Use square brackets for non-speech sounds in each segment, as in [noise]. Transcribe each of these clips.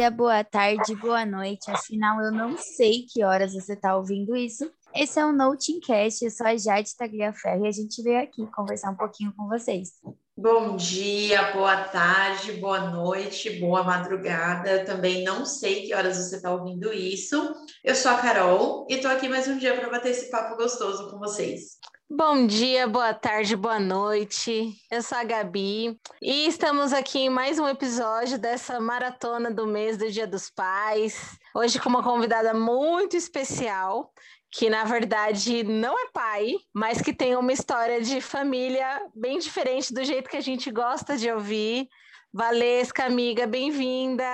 dia, boa tarde, boa noite. Afinal, eu não sei que horas você está ouvindo isso. Esse é o Notingcast, eu sou a Jade Tagliaferro e a gente veio aqui conversar um pouquinho com vocês. Bom dia, boa tarde, boa noite, boa madrugada. Eu também não sei que horas você está ouvindo isso. Eu sou a Carol e estou aqui mais um dia para bater esse papo gostoso com vocês. Bom dia, boa tarde, boa noite. Eu sou a Gabi e estamos aqui em mais um episódio dessa maratona do mês do Dia dos Pais. Hoje com uma convidada muito especial, que na verdade não é pai, mas que tem uma história de família bem diferente do jeito que a gente gosta de ouvir. Valesca, amiga, bem-vinda.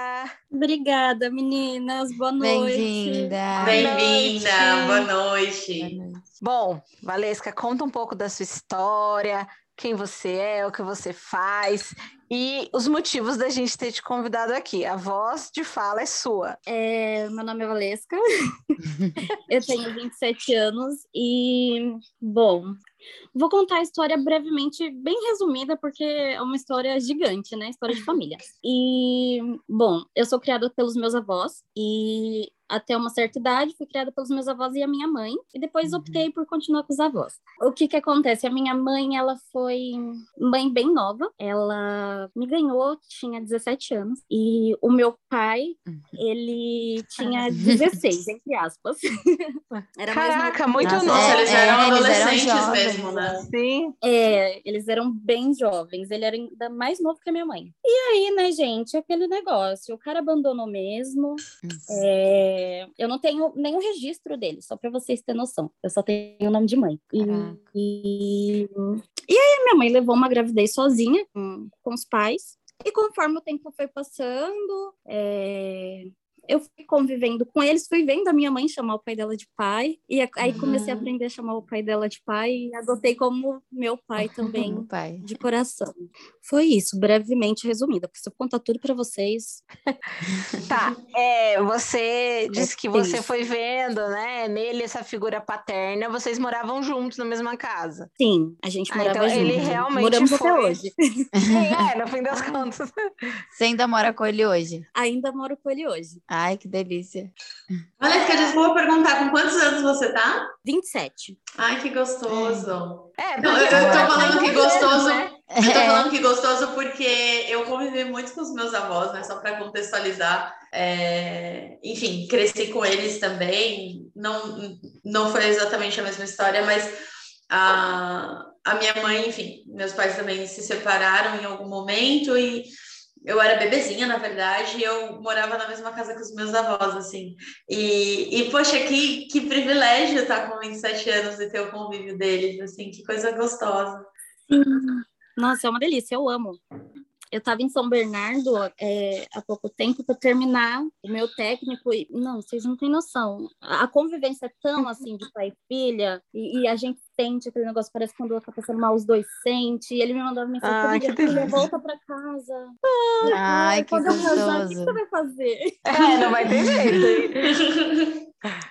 Obrigada, meninas. Boa noite. Bem-vinda. Bem-vinda. Boa noite. Boa noite. Bom, Valesca, conta um pouco da sua história, quem você é, o que você faz e os motivos da gente ter te convidado aqui. A voz de fala é sua. É, meu nome é Valesca, [laughs] eu tenho 27 anos e, bom, vou contar a história brevemente, bem resumida, porque é uma história gigante, né? História de família. E, bom, eu sou criada pelos meus avós e até uma certa idade, fui criada pelos meus avós e a minha mãe, e depois Uhum. optei por continuar com os avós. O que que acontece? A minha mãe, ela foi mãe bem nova, ela me ganhou, tinha 17 anos, e o meu pai, Uhum. ele tinha 16, entre aspas. [laughs] Era. Caraca, muito novo. eles é, eram eles eram adolescentes jovens, mesmo, né? Sim. É, eles eram bem jovens, ele era ainda mais novo que a minha mãe. E aí, né, gente, aquele negócio, o cara abandonou mesmo. é, eu não tenho nenhum registro dele, só para vocês terem noção. Eu só tenho o nome de mãe. E, Caraca. e, e aí, minha mãe levou uma gravidez sozinha com, com os pais. E conforme o tempo foi passando, é, eu fui convivendo com eles, fui vendo a minha mãe chamar o pai dela de pai, e aí comecei a Uhum. aprender a chamar o pai dela de pai, e adotei como meu pai [laughs] também, Meu pai. de coração. Foi isso, brevemente resumida, porque se eu contar tudo para vocês. [laughs] Tá. É, você disse que você foi vendo, né, nele essa figura paterna. Vocês moravam juntos na mesma casa. Sim, a gente Ah, morava então junto. ele realmente Moramos até foi- hoje. Sim, [laughs] é, no fim das contas. Você ainda mora com ele hoje? Ainda moro com ele hoje. Ai, que delícia. Valesca, desculpa perguntar, com quantos anos você tá? 27. Ai, que gostoso. É, Não, porque eu, eu tô falando que gostoso. né? Eu tô É. falando que gostoso porque eu convivi muito com os meus avós, né? Só para contextualizar. É, Enfim, cresci com eles também. Não, não foi exatamente a mesma história, mas a, a minha mãe, enfim, meus pais também se separaram em algum momento e eu era bebezinha, na verdade, e eu morava na mesma casa que os meus avós, assim. E, e poxa, que, que privilégio estar com 27 anos e ter o convívio deles, assim, que coisa gostosa. Nossa, é uma delícia, eu amo. Eu estava em São Bernardo é, há pouco tempo para terminar o meu técnico e não, vocês não têm noção. A convivência é tão assim de pai e filha e, e a gente sente aquele negócio, parece que quando eu tá passando mal, os dois sentem. E ele me mandava mensagem, Ai, todo que dia, filha, volta para casa. Ai, que quando eu casar, o que gostoso. você vai fazer? [laughs] É, não vai ter jeito.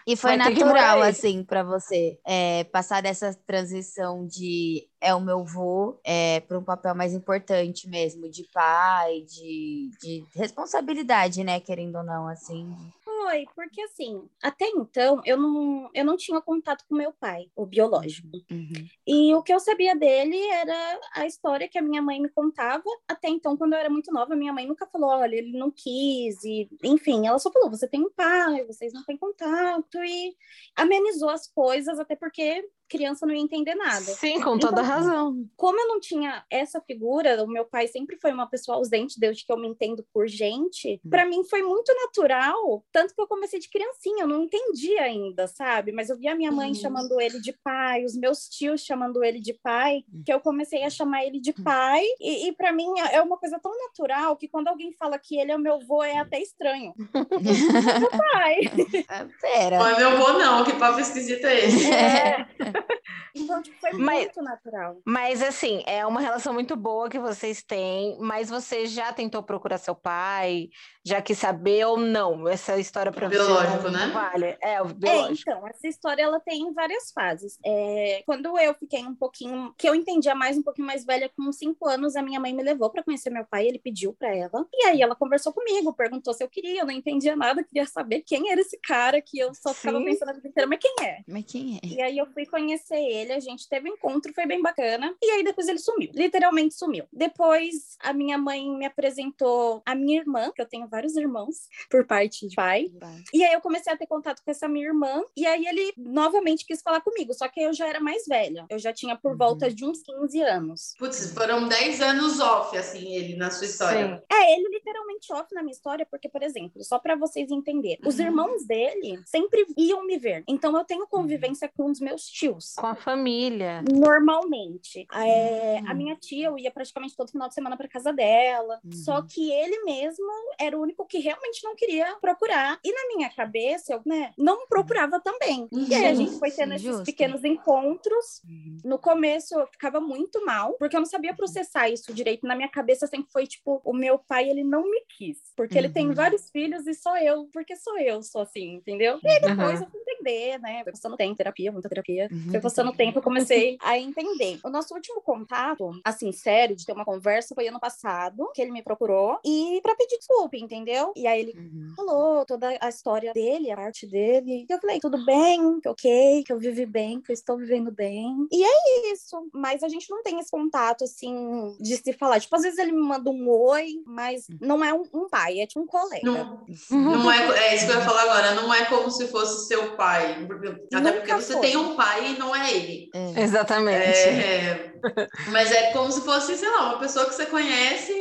E foi Vai natural, assim, pra você é, passar dessa transição de é o meu vô é, para um papel mais importante mesmo, de pai, de, de responsabilidade, né? Querendo ou não, assim. Foi, porque assim, até então eu não, eu não tinha contato com meu pai, o biológico. Uhum. E o que eu sabia dele era a história que a minha mãe me contava. Até então, quando eu era muito nova, minha mãe nunca falou, olha, ele não quis, e enfim, ela só falou, você tem um pai, vocês não têm contato, e amenizou as coisas, até porque criança não ia entender nada. Sim, com toda Então, razão. Como eu não tinha essa figura, o meu pai sempre foi uma pessoa ausente, desde que eu me entendo por gente, para mim foi muito natural, tanto que eu comecei de criancinha, eu não entendi ainda, sabe? Mas eu via a minha mãe Uhum. chamando ele de pai, os meus tios chamando ele de pai, que eu comecei a chamar ele de pai, e, e para mim é uma coisa tão natural que quando alguém fala que ele é o meu avô, é até estranho. [laughs] meu pai. Ah, Pera. Não é meu avô, não. Que papo esquisito é esse? É, [laughs] [laughs] Então, tipo, foi Mas- muito natural. Mas assim, é uma relação muito boa que vocês têm, mas você já tentou procurar seu pai? Já quis saber ou não? Essa história pra você Biológico, não né? vale. É, o É, biológico. então, essa história ela tem várias fases. É, quando eu fiquei um pouquinho, que eu entendia mais, um pouquinho mais velha, com cinco anos, a minha mãe me levou para conhecer meu pai, ele pediu para ela. E aí ela conversou comigo, perguntou se eu queria, eu não entendia nada, queria saber quem era esse cara que eu só ficava Sim. pensando a vida inteira, mas quem é? Mas quem é? E aí eu fui conhecer ele, a gente teve um encontro, foi bem bacana. E aí depois ele sumiu, literalmente sumiu. Depois a minha mãe me apresentou a minha irmã, que eu tenho vários irmãos por parte de pai. E aí eu comecei a ter contato com essa minha irmã, e aí ele novamente quis falar comigo, só que eu já era mais velha. Eu já tinha por Uhum. volta de uns 15 anos. Putz, foram 10 anos off, assim, ele na sua história. Sim. É, ele literalmente off na minha história, porque, por exemplo, só pra vocês entenderem, os Uhum. irmãos dele sempre iam me ver. Então eu tenho convivência com os meus tios. Com a família. Normalmente. É, Hum. A minha tia, eu ia praticamente todo final de semana pra casa dela. Uhum. Só que ele mesmo era o único que realmente não queria procurar. E na minha cabeça, eu né, não procurava também. E aí a Uhum. gente foi tendo esses Justo. pequenos encontros. Uhum. No começo eu ficava muito mal, porque eu não sabia processar isso direito. Na minha cabeça sempre foi tipo, o meu pai, ele não me quis. Porque ele tem Uhum. vários filhos e só eu, porque sou eu, sou assim, entendeu? E aí depois Uhum. eu fui entender, né? Foi passando tempo, terapia, muita terapia. Foi passando tempo, eu comecei a entender. O nosso último contato, assim, sério, de ter uma conversa, foi ano passado, que ele me procurou, e pra pedir desculpa, entendeu? E aí ele Uhum. falou toda a história dele, a parte dele. E eu falei, tudo bem, que ok, que eu vivi bem, que eu estou vivendo bem. E é isso. Mas a gente não tem esse contato, assim, de se falar. Tipo, às vezes ele me manda um oi, mas não é um, um pai, é tipo um colega. Não, não é, é isso que eu ia falar agora, não é como se fosse seu pai. Até Nunca porque você foi. tem um pai e não é ele. É. Exatamente. É, mas é como se fosse, sei lá, uma pessoa que você conhece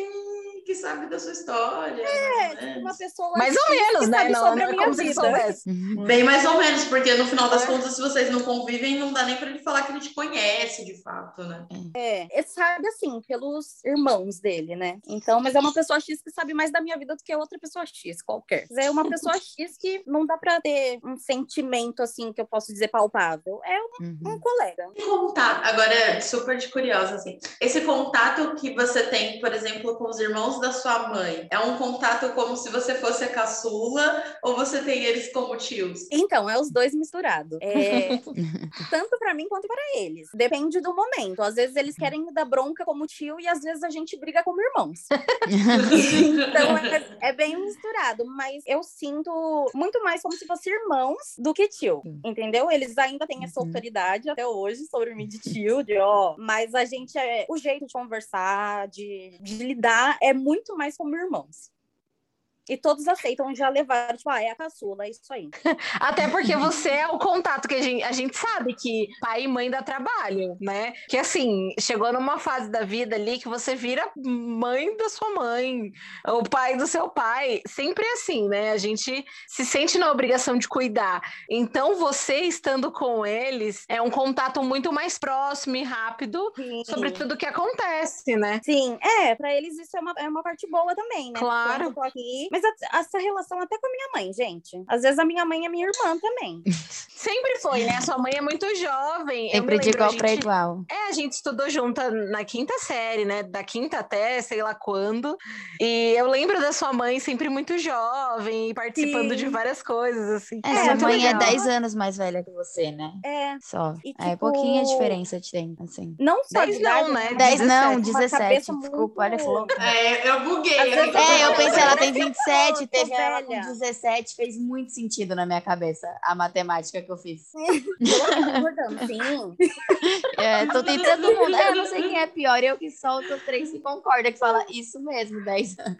que sabe da sua história. É, né? Uma pessoa Mais ou menos, né? sabe Não, sobre não a é minha como se soubesse. Uhum. Bem mais ou menos, porque no final das É. contas, se vocês não convivem, não dá nem pra ele falar que ele te conhece, de fato, né? É, ele sabe assim, pelos irmãos dele, né? Então, mas é uma pessoa X que sabe mais da minha vida do que outra pessoa X, qualquer. Mas é uma pessoa X que não dá pra ter um sentimento assim que eu posso dizer palpável. É um, Uhum. um colega. Contato, agora, super de curiosa, assim. Esse contato que você tem, por exemplo, com os irmãos da sua mãe, é um contato como se você fosse a caçula ou você tem eles como tios? Então, é os dois misturados. É, [laughs] tanto pra mim quanto para eles. Depende do momento. Às vezes eles querem me dar bronca como tio e às vezes a gente briga como irmãos. [laughs] Então é, é bem misturado, mas eu sinto muito mais como se fossem irmãos do que tio, entendeu? Eles ainda têm essa Uhum. autoridade até hoje sobre mim de [laughs] tio, de ó, mas a gente é o jeito de conversar, de, de lidar é muito mais como irmãos. E todos aceitam já levar, tipo, ah, é a caçula, é isso aí. [laughs] Até porque você é o contato que a gente, a gente sabe que pai e mãe dá trabalho, né? Que assim, chegou numa fase da vida ali que você vira mãe da sua mãe, o pai do seu pai. Sempre é assim, né? A gente se sente na obrigação de cuidar. Então, você estando com eles é um contato muito mais próximo e rápido Sim. sobre tudo que acontece, né? Sim, é, pra eles isso é uma, é uma parte boa também, né? Claro. Quando eu tô aqui. Mas a- essa relação até com a minha mãe, gente. Às vezes a minha mãe é minha irmã também. [laughs] Sempre foi, né? Sua mãe é muito jovem. Sempre de igual pra gente- igual. É, a gente estudou junta na quinta série, né? Da quinta até sei lá quando. E eu lembro da sua mãe sempre muito jovem e participando Sim. de várias coisas, assim. É, É, sua mãe é legal. 10 anos mais velha que você, né? É, Só. E, É tipo, pouquinha diferença de tempo, assim. não só 10 de idade, não, né? 10 não, 17. Uma 17. cabeça Desculpa, muito- olha que louco. É, eu buguei. É, eu pensei, ela tem parece que eu 27, tô teve ela com velha. 17, fez muito sentido na minha cabeça a matemática que eu fiz. Sim. [laughs] É, tô tentando todo mundo. É, eu não sei quem é pior, eu que solto três que concorda, que fala isso mesmo, 10 anos.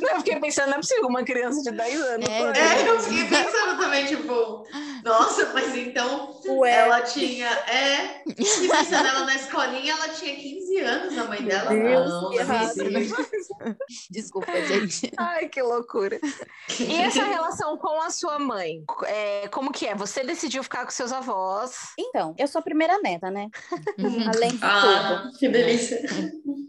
Não, eu fiquei pensando, não é possível uma criança de 10 anos. É. É, eu fiquei pensando também, tipo, nossa, mas então Ué, ela tinha. É. E pensando ela na escolinha, ela tinha 15 anos, a mãe dela. Deus, não, que não possível. Desculpa, gente. Ai, que loucura. [laughs] E essa relação com a sua mãe? É, como que é? Você decidiu ficar com seus avós. então, eu sou a primeira neta, né? Além de tudo. Ah, que delícia.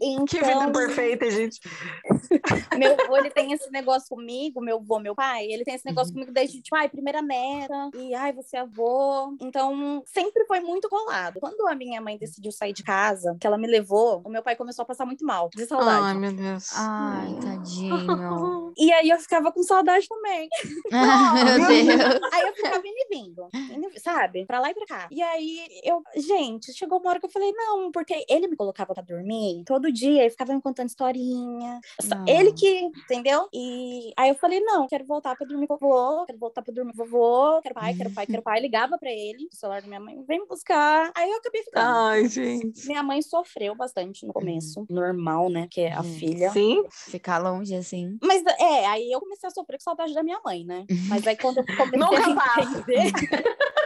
Então, Que vida perfeita, gente. [laughs] meu avô, ele tem esse negócio comigo, meu avô, meu pai, ele tem esse negócio Uhum. comigo desde, tipo, ai, primeira neta, e ai, você é avô. Então, sempre foi muito colado. Quando a minha mãe decidiu sair de casa, que ela me levou, o meu pai começou a passar muito mal, de saudade. Ai, meu Deus. Ai, tadinho. E aí eu ficava com saudade também. [laughs] Meu Deus. Aí eu ficava indo e vindo, indo sabe? Pra lá e pra cá. E aí eu, gente, chegou uma hora que eu falei, não, porque ele me colocava pra dormir todo dia e ficava me contando historinha. Não. Ele que, entendeu? E aí eu falei, não, quero voltar pra dormir com o vovô, quero voltar pra dormir com o vovô, quero pai, quero pai, quero pai. Ligava pra ele, o celular da minha mãe, vem me buscar. Aí eu acabei ficando. Ai, gente. Minha mãe sofreu bastante no começo. Normal, né? Que é a Uhum. filha. Sim. Ficar longe assim. Mas é, aí eu comecei a sofrer com saudade da minha mãe, né? [laughs] Mas aí quando eu comecei Nunca a entender. [laughs]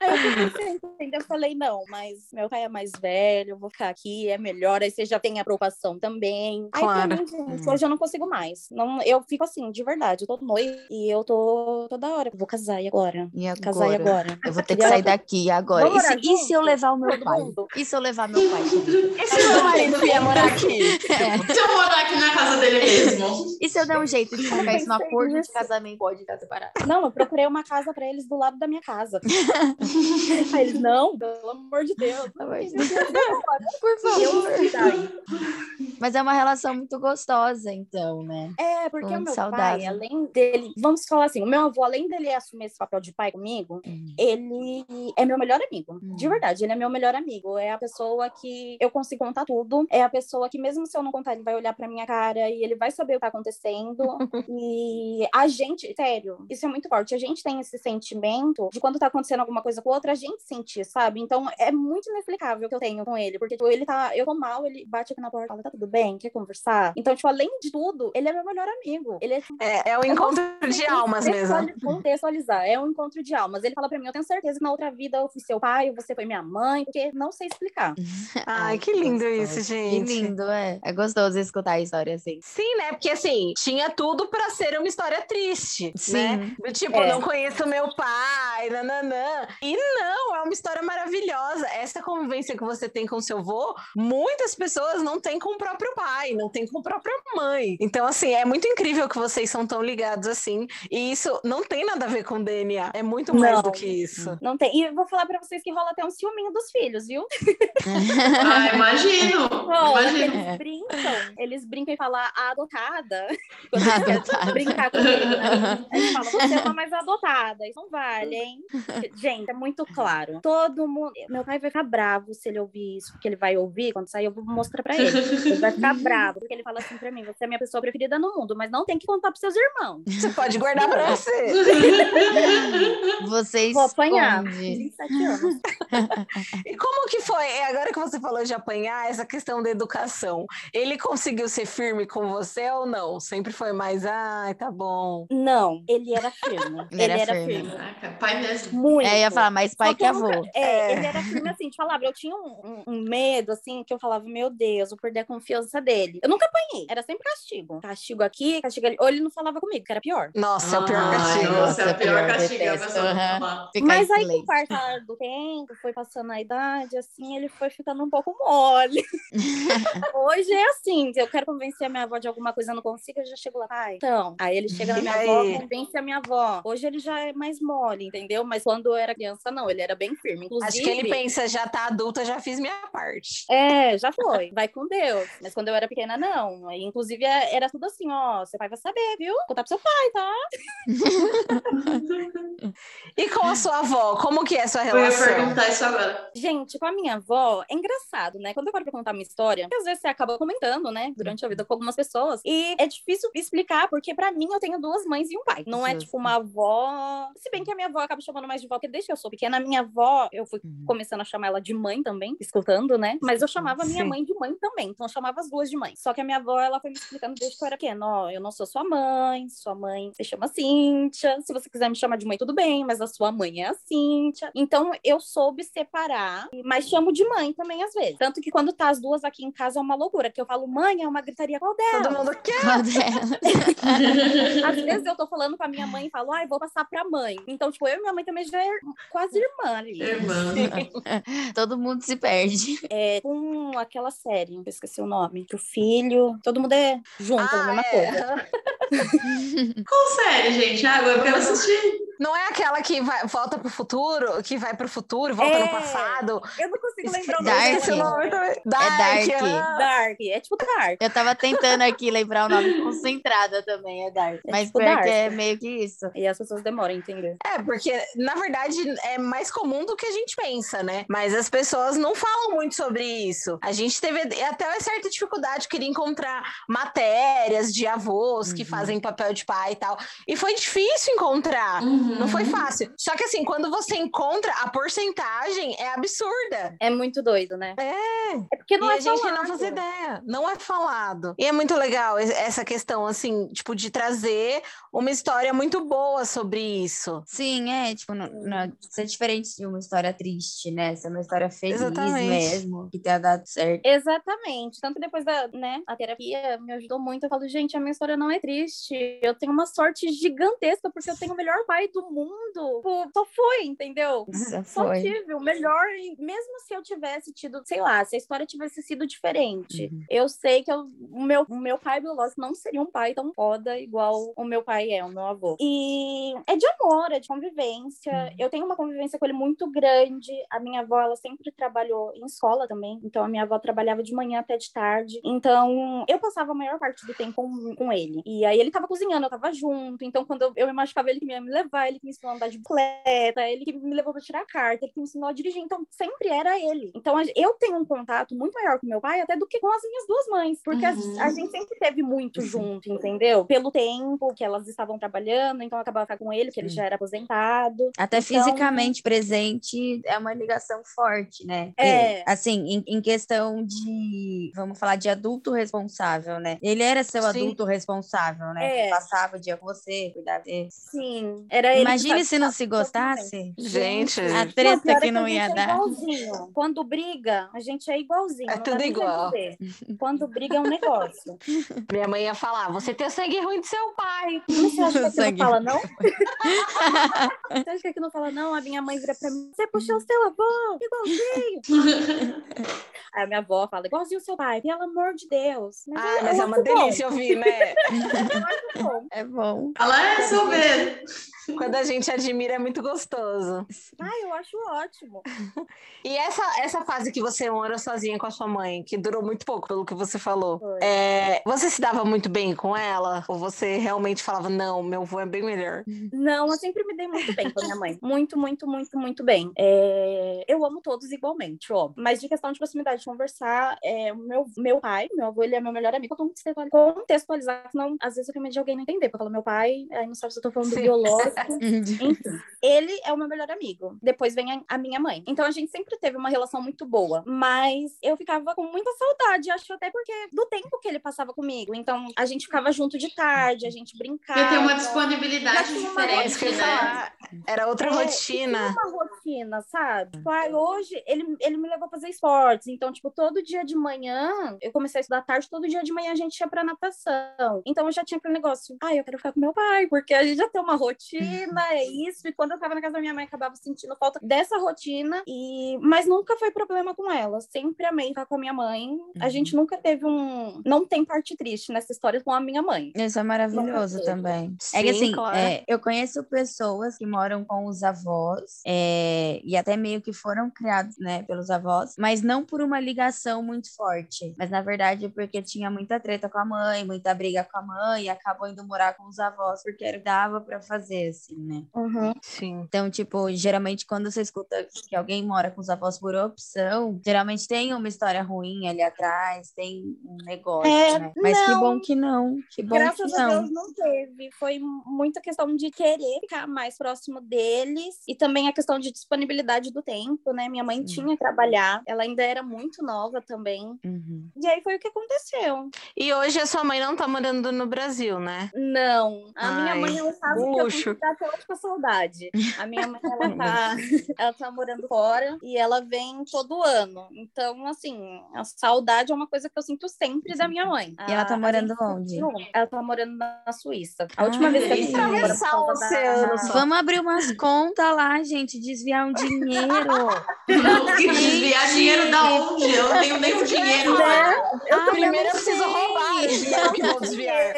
aí eu comecei a entender, eu falei, não, mas meu pai é mais velho, eu vou ficar aqui, é melhor, aí você já tem a preocupação também. Aí Claro. mim, gente, Hum. hoje eu não consigo mais. Não, eu fico assim, de verdade, eu tô noiva e eu tô toda hora. Vou casar e agora? E agora? Casar e agora? Eu vou ter que E sair agora? daqui agora. Vamos E se, e se eu levar o meu Todo pai? mundo? E se eu levar meu pai? [laughs] E se meu marido vier morar aqui? Se eu morar aqui na casa dele mesmo. E se eu der um jeito de colocar isso no acordo de casamento? Pode ficar separado. Não, eu procurei uma casa pra eles do lado da minha casa. [laughs] Aí eles, não, pelo amor de Deus. Amor de Deus. Por favor. Mas é uma relação muito gostosa, então, né? É, porque o Muito meu saudável. pai, além dele, vamos falar assim, o meu avô, além dele assumir esse papel de pai comigo, Hum. ele é meu melhor amigo. Hum. De verdade, ele é meu melhor amigo. É a pessoa que eu consigo contar tudo. É a pessoa que, mesmo se eu não contar, ele vai olhar pra minha cara e ele vai saber o que tá acontecendo. E a gente, sério, isso é muito forte. A gente tem esse sentimento de quando tá acontecendo alguma coisa com outra, a gente sentir, sabe? Então é muito inexplicável que eu tenho com ele. Porque, tipo, ele tá. Eu tô mal, ele bate aqui na porta e fala: tá tudo bem? Quer conversar? Então, tipo, além de tudo, ele é meu melhor amigo. Ele é É, é o encontro de almas mesmo. Contextuali- Contextualizar, é um encontro de almas. Ele fala pra mim, eu tenho certeza que na outra vida eu fui seu pai, você foi minha mãe, porque não sei explicar. [laughs] Ai, que lindo isso, gente. Que lindo, é. É gostoso escutar a história assim. Sim, né? Porque assim, tinha tudo pra ser uma história triste, Sim. né? Do tipo, É. não conheço meu pai, nananã. E não, é uma história maravilhosa. Essa convivência que você tem com seu avô, muitas pessoas não têm com o próprio pai, não têm com a própria mãe. Então, assim, é muito incrível que vocês são tão ligados assim. E isso não tem nada a ver com DNA. É muito mais Não. do que isso. Não tem. E eu vou falar pra vocês que rola até um ciúminho dos filhos, viu? Ah, imagino. Que Imagino. eles brincam. Eles brincam e falam a adotada. [laughs] Quando A adotada. brincar comigo, né? Eles falam, você é uma mais adotada. Isso não vale, hein? [laughs] Gente, é muito claro. Todo mundo. Meu pai vai ficar bravo se ele ouvir isso, porque ele vai ouvir. Quando sair, eu vou mostrar pra ele. Ele vai ficar [laughs] bravo, porque ele fala assim pra mim: você é a minha pessoa preferida no mundo, mas não tem que contar pros seus irmãos. Você pode guardar pra você. Você Vou apanhar. esconde. 27 anos. E como que foi? É, Agora que você falou de apanhar, essa questão da educação, ele conseguiu ser firme com você ou não? Sempre foi mais, ai, tá bom. Não, ele era firme. [laughs] Ele ele era firme. firme. Pai mesmo. Muito. É, ia falar, mais pai Só que eu avô. nunca- é, É. ele era firme assim, te falava, eu tinha um, um- medo, assim, que eu falava, meu Deus, vou perder a confiança dele. Eu nunca apanhei, era sempre castigo. Castigo aqui, castigo ali. Ou ele não falava comigo, que era pior. Nossa, é o pior Ai, castigo. Nossa, é o pior pior, castigo. falar. Ficar Mas aí, com o passar do tempo, foi passando a idade, assim, ele foi ficando um pouco mole. [laughs] Hoje é assim, eu quero convencer a minha avó de alguma coisa, eu não consigo, eu já chego lá, pai. Então, aí ele chega na minha avó, convence a minha avó. Hoje ele já é mais mole, entendeu? Mas quando eu era criança, não, ele era bem firme. Inclusive, Acho que ele pensa, já tá adulta, já fiz minha parte. É, já foi. Vai com Deus. Mas quando eu era pequena, não. Aí, inclusive, é- era tudo assim, ó. Seu pai vai saber, viu? Contar pro seu pai, tá? [laughs] E com a sua avó, como que é a sua Eu ia relação? perguntar isso agora. Gente, com a minha avó, é engraçado, né? Quando eu paro pra contar minha história, às vezes você acaba comentando, né? Durante a vida com algumas pessoas. E é difícil explicar, porque pra mim eu tenho duas mães e um pai. Não é tipo uma avó. Se bem que a minha avó acaba chamando mais de avó, porque desde que eu sou pequena, a minha avó, eu fui Uhum. começando a chamar ela de mãe também, escutando, né? Mas eu chamava a minha Sim. mãe de mãe também. Então eu chamava as duas de mãe. Só que a minha avó, ela foi me explicando desde que eu era pequena: ó, eu não sou sua mãe, sua mãe se chama Cíntia. Se você quiser me chamar de mãe, tudo bem, mas a sua mãe é a Cíntia. Então eu soube separar, mas chamo de mãe também às vezes. Tanto que quando tá as duas aqui em casa é uma loucura, que eu falo, mãe, é uma gritaria qual dela? Todo mundo quer. Delas? [laughs] Às vezes eu tô falando com a minha mãe e falo, ai, vou passar pra mãe. Então, tipo, eu e minha mãe também já é quase irmã ali. Irmã. [laughs] Todo mundo se perde. É, com aquela série, eu esqueci o nome, que o filho, todo mundo é junto, a Ah, mesma é. coisa. [laughs] Qual série, gente? Ah, agora eu quero assistir. Não é aquela que vai, volta pro futuro, que vai pro futuro, volta É. no passado. Eu não consigo lembrar o Dark. nome. Esqueci o nome também. Dark. Dark, é tipo Dark. Eu tava tentando aqui lembrar o nome [laughs] concentrada também, é Dark. É Mas tipo Dark. que é meio que isso. E as pessoas demoram a entender. É, porque na verdade é mais comum do que a gente pensa, né? Mas as pessoas não falam muito sobre isso. A gente teve até uma certa dificuldade, queria encontrar matérias de avós que Uhum. fazem papel de pai e tal. E foi difícil encontrar. Não Uhum. foi fácil. Só que assim, quando você encontra, a porcentagem é absurda. É muito doido, né? É. É porque não e é a gente falado. não faz ideia, não é falado. E é muito legal es- essa questão, assim, tipo, de trazer uma história muito boa sobre isso. Sim, é, tipo, não, não, isso é diferente de uma história triste, né? Isso é uma história feliz Exatamente. mesmo, que tenha dado certo. Exatamente. Tanto que depois da, né, a terapia me ajudou muito. Eu falo, gente, a minha história não é triste. Eu tenho uma sorte gigantesca porque eu tenho o melhor pai do mundo. Pô, só foi, entendeu? Isso Só foi. tive o melhor, mesmo se eu tivesse tido, sei lá, se a história tivesse sido diferente, Uhum. eu sei que eu- o, meu, o meu pai biológico não seria um pai tão foda igual o meu pai é, o meu avô. E é de amor, é de convivência. Uhum. Eu tenho uma convivência com ele muito grande. A minha avó, ela sempre trabalhou em escola também, então a minha avó trabalhava de manhã até de tarde. Então eu passava a maior parte do tempo com, com ele. E aí ele tava cozinhando, eu tava junto. Então quando eu, eu me machucava, ele que ia me levar, ele que me ensinou a andar de bicicleta, ele que me levou pra tirar a carta, ele que me ensinou a dirigir. Então sempre era ele. Então a- eu tenho um contato muito maior com meu pai até do que com as minhas duas mães, porque a- Uhum. a, gente sempre teve muito junto, entendeu? Pelo tempo que elas estavam trabalhando, então eu acabava ficando com ele, que ele já era aposentado. Até Então- fisicamente presente é uma ligação forte, né? É. E, assim, em, em questão de, vamos falar de adulto responsável, né? Ele era seu Sim. adulto responsável, né? É. Que passava o dia com você, cuidava dele. Sim, era ele. que Imagine se não se gostasse. Gente, A Não, treta pior é que não a ia gente dar. É igualzinho. Quando briga, a gente é igualzinho. É tudo igual. Quando briga é um negócio. [laughs] minha mãe ia falar: você tem o sangue ruim de seu pai. Mas você acha que aqui Sangue. não fala [laughs] não? você acha que aqui não fala não? A minha mãe vira pra mim, você puxou o seu avô, igualzinho. [laughs] Aí a minha avó fala, igualzinho o seu pai, pelo amor de Deus. Mas Ah, eu- mas é uma bom, delícia ouvir, né? acho bom. É bom. Ela é sou. Quando a gente admira, é muito gostoso. Ai, eu acho ótimo. E essa, essa fase que você mora sozinha com a sua mãe, que durou muito pouco, pelo que você falou, é, você se dava muito bem com ela? Ou você realmente falava, não, meu avô é bem melhor? Não, eu sempre me dei muito bem com a minha mãe. Muito, muito, muito, muito bem. É, Eu amo todos igualmente, óbvio. Mas de questão de proximidade, de conversar, é, meu, meu pai, meu avô, ele é meu melhor amigo. Eu tenho que contextualizar, senão às vezes eu tenho medo de alguém não entender. Eu falo meu pai, aí não sabe se eu tô falando do Sim. biológico. [laughs] Enfim, ele é o meu melhor amigo. Depois vem a, a minha mãe. Então a gente sempre teve uma relação muito boa. Mas eu ficava com muita saudade, acho até porque do tempo que ele passava comigo. Então a gente ficava junto de tarde, a gente brincava. Eu tenho uma disponibilidade diferente, né? Era outra É, rotina. uma rotina, sabe? Tipo, ai, hoje ele, ele me levou a fazer esportes. Então, tipo, todo dia de manhã, eu comecei a estudar tarde, todo dia de manhã a gente ia pra natação. Então eu já tinha aquele negócio, ai, eu quero ficar com meu pai, porque a gente já tem uma rotina, é isso. E quando eu tava na casa da minha mãe, acabava sentindo falta dessa rotina. E... Mas nunca foi problema com ela. Sempre amei ficar com a minha mãe. A Uhum. gente nunca teve um. Não tem parte triste nessa história com a minha mãe. Isso é maravilhoso também. é que Sim, assim, claro. é, eu conheço pessoas que moram com os avós é, e até meio que foram criados, né, pelos avós, mas não por uma ligação muito forte, mas na verdade porque tinha muita treta com a mãe, muita briga com a mãe e acabou indo morar com os avós porque dava pra fazer, assim, né? Uhum. Sim. Então, tipo, geralmente quando você escuta que alguém mora com os avós por opção, geralmente tem uma história ruim ali atrás, tem um negócio, É, né? Mas que não. bom que não, que bom Graças que a não. Deus não teve. Foi muita questão de querer ficar mais próximo deles e também a questão de disponibilidade do tempo, né? Minha mãe Sim. tinha que trabalhar, ela ainda era muito nova também. Uhum. E aí foi o que aconteceu. E hoje a sua mãe não tá morando no Brasil, né? Não, a minha Ai, mãe ela sabe que eu pra até hoje com a saudade. A minha mãe, ela [laughs] tá, ela tá morando fora e ela vem todo ano. Então, assim, a saudade é uma coisa que eu sinto sempre da minha mãe. E ela tá a morando onde? Ela tá morando na Suíça. A última Ah, vez que a gente embora por Atravessar o oceano. Vamos abrir umas contas lá, gente, desviar um dinheiro. [laughs] Não, desviar dinheiro da onde? Eu não tenho nem o dinheiro. Né? Eu Ah, Primeiro eu preciso roubar eu que vou desviar.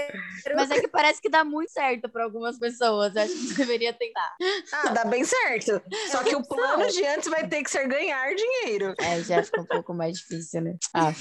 Mas é que parece que dá muito certo para algumas pessoas. Eu acho que deveria tentar. Ah, dá bem certo. Só que o plano de antes vai ter que ser ganhar dinheiro. É, já fica um pouco mais difícil, né? Ah,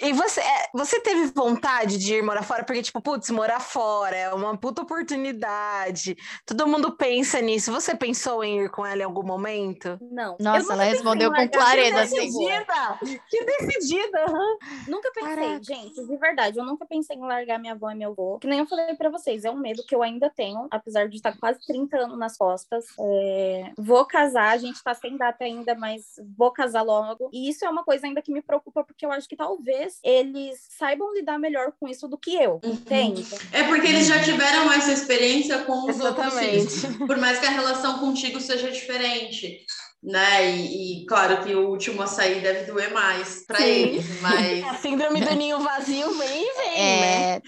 E você, é, você teve vontade de ir morar fora? Porque, tipo, putz, morar fora é uma puta oportunidade. Todo mundo pensa nisso. Você pensou em ir com ela em algum momento? Não. Nossa, ela respondeu com clareza, minha assim. avó. Que decidida! aham. Nunca pensei, Caraca. gente, de verdade, eu nunca pensei em largar minha avó e meu avô. Que nem eu falei pra vocês, é um medo que eu ainda tenho, apesar de estar quase 30 anos nas costas. É, Vou casar, a gente tá sem data ainda, mas vou casar logo. E isso é uma coisa ainda que me preocupa, porque eu acho que talvez eles saibam lidar melhor com isso do que eu, entende? É porque eles já tiveram essa experiência com os outros Exatamente. filhos. Por mais que a relação contigo seja diferente. Né? E, e claro que o último a sair deve doer mais pra Sim. eles, mas, [laughs] A síndrome do ninho vazio vem e vem, né? é,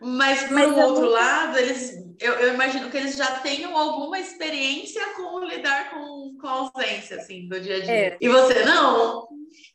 mas por Mas eu outro não- lado, eles eu, eu imagino que eles já tenham alguma experiência com lidar com, com a ausência assim, do dia a dia. É. E você não?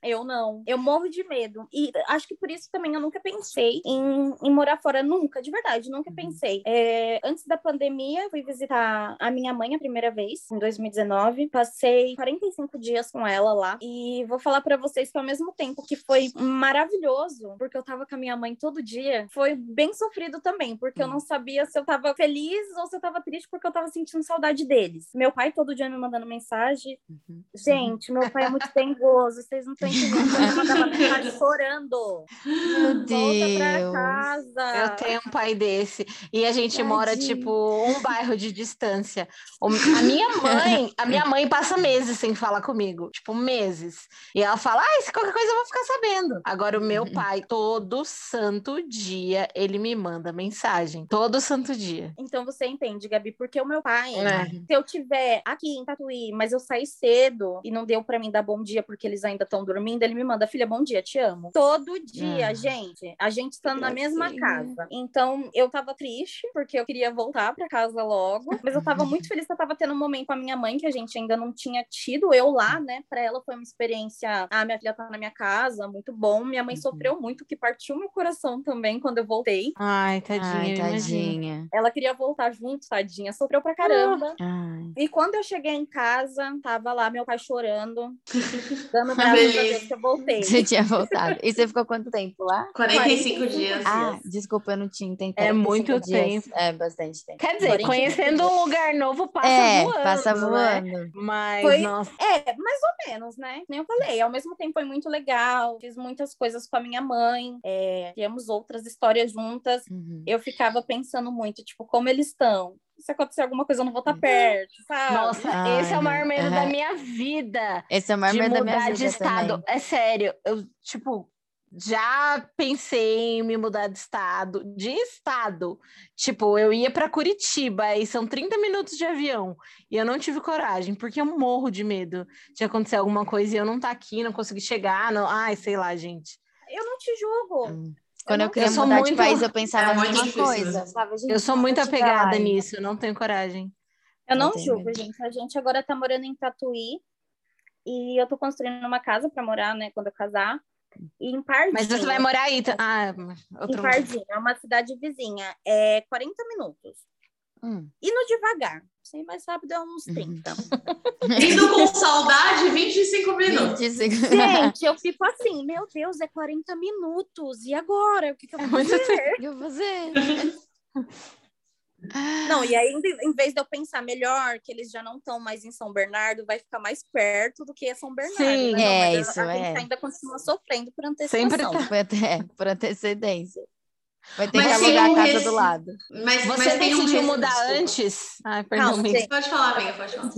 Eu não. Eu morro de medo. E acho que por isso também eu nunca pensei em, em morar fora. Nunca, de verdade, nunca pensei. É, antes da pandemia, fui visitar a minha mãe a primeira vez, em 2019. Passei 45 dias com ela lá. E vou falar pra vocês que ao mesmo tempo que foi maravilhoso, porque eu tava com a minha mãe todo dia, foi bem sofrido também, porque eu não sabia se eu tava feliz ou se eu tava triste, porque eu tava sentindo saudade deles. Meu pai todo dia me mandando mensagem. Uhum. Gente, meu pai é muito [laughs] dengoso, vocês não estão entendendo. Mandava mensagem chorando. meu Volta pra Deus. casa. Eu tenho um pai desse. E a gente mora, Tadinho. tipo, um bairro de distância. A minha mãe, a minha mãe passa meses sem falar comigo. Tipo, meses. E ela fala, ai, se qualquer coisa eu vou ficar sabendo. Agora, o meu pai, todo santo dia, ele me manda mensagem. Todo santo dia. Então você entende, Gabi, porque o meu pai, É. se eu tiver aqui em Tatuí, mas eu saí cedo e não deu pra mim dar bom dia porque eles ainda estão dormindo, ele me manda, filha, bom dia, te amo. Todo dia, Ah. gente. A gente estando na mesma casa. Então eu tava triste porque eu queria voltar pra casa logo, mas eu tava muito feliz que eu tava tendo um momento com a minha mãe que a gente ainda não tinha tido, eu lá, né? Pra ela foi uma experiência, ah, minha filha tá na minha casa, muito bom. Minha mãe Uhum. sofreu muito, que partiu meu coração também quando eu voltei. Ai, tadinha, Ai, tadinha. Ela queria voltar junto, tadinha, sofreu pra caramba. Ai. E quando eu cheguei em casa, tava lá meu pai chorando, [laughs] dando graças que eu voltei. Você tinha voltado. E você ficou quanto tempo lá? 45 45 dias. Ah, desculpa, eu não tinha entendido. É 45 muito dias. tempo. É bastante tempo. Quer dizer, 45 conhecendo dias. um lugar novo, passa é, voando. passa né? voando. Mas, Foi- nossa. É, mais ou menos, né? Nem eu falei. Ao mesmo tempo foi muito legal. Fiz muitas coisas com a minha mãe. É, tivemos outras histórias juntas. Uhum. Eu ficava pensando muito, tipo, como eles estão. Se acontecer alguma coisa, eu não vou estar perto, sabe? Nossa, Ai, esse é o maior medo da minha vida. Esse é o maior de medo da mudar minha de vida estado. também. É sério, eu, tipo, já pensei em me mudar de estado, de estado. Tipo, eu ia para Curitiba e são 30 minutos de avião. E eu não tive coragem, porque eu morro de medo de acontecer alguma coisa e eu não tá aqui, não conseguir chegar, não... ai, sei lá, gente. Eu não te julgo. Hum. Quando não- eu queria eu sou mudar de muito- país, eu [laughs] pensava É a muito mesma difícil coisa. mesmo. Sabe? Gente, Eu sou não muito apegada lá. nisso, eu não tenho coragem. Eu não tenho julgo, gente. A gente agora tá morando em Tatuí e eu tô construindo uma casa pra morar, né, quando eu casar. E em Pardinho. Mas você vai morar aí. tá- Ah, Em outro... Pardinho, é uma cidade vizinha. É 40 minutos. Hum. Indo devagar. Sem mais rápido é Uhum. uns [laughs] 30. Indo com saudade, 25 [laughs] minutos. 25. Gente, eu fico assim, meu Deus, é 40 minutos. E agora? O que, que eu É vou fazer? O que eu vou fazer? [laughs] Não, e aí, em- vez de eu pensar melhor, que eles já não estão mais em São Bernardo, vai ficar mais perto do que é São Bernardo. Sim, né? Não, é, a- isso a, é. gente ainda continua sofrendo por Sempre antecipação. tá- Foi até por antecedência. Vai ter mas que alugar a casa do lado. Mas, Você mas decidiu um mudar antes? Ai, perdão, Não, Pode falar, amiga, pode falar.